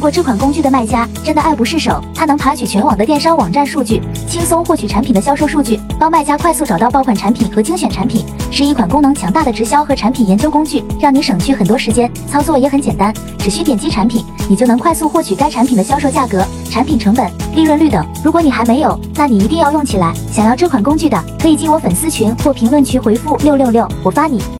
不过这款工具的卖家真的爱不释手，它能爬取全网的电商网站数据，轻松获取产品的销售数据，帮卖家快速找到爆款产品和精选产品，是一款功能强大的直销和产品研究工具，让你省去很多时间，操作也很简单，只需点击产品，你就能快速获取该产品的销售价格、产品成本、利润率等。如果你还没有，那你一定要用起来。想要这款工具的，可以进我粉丝群或评论区回复六六六，我发你。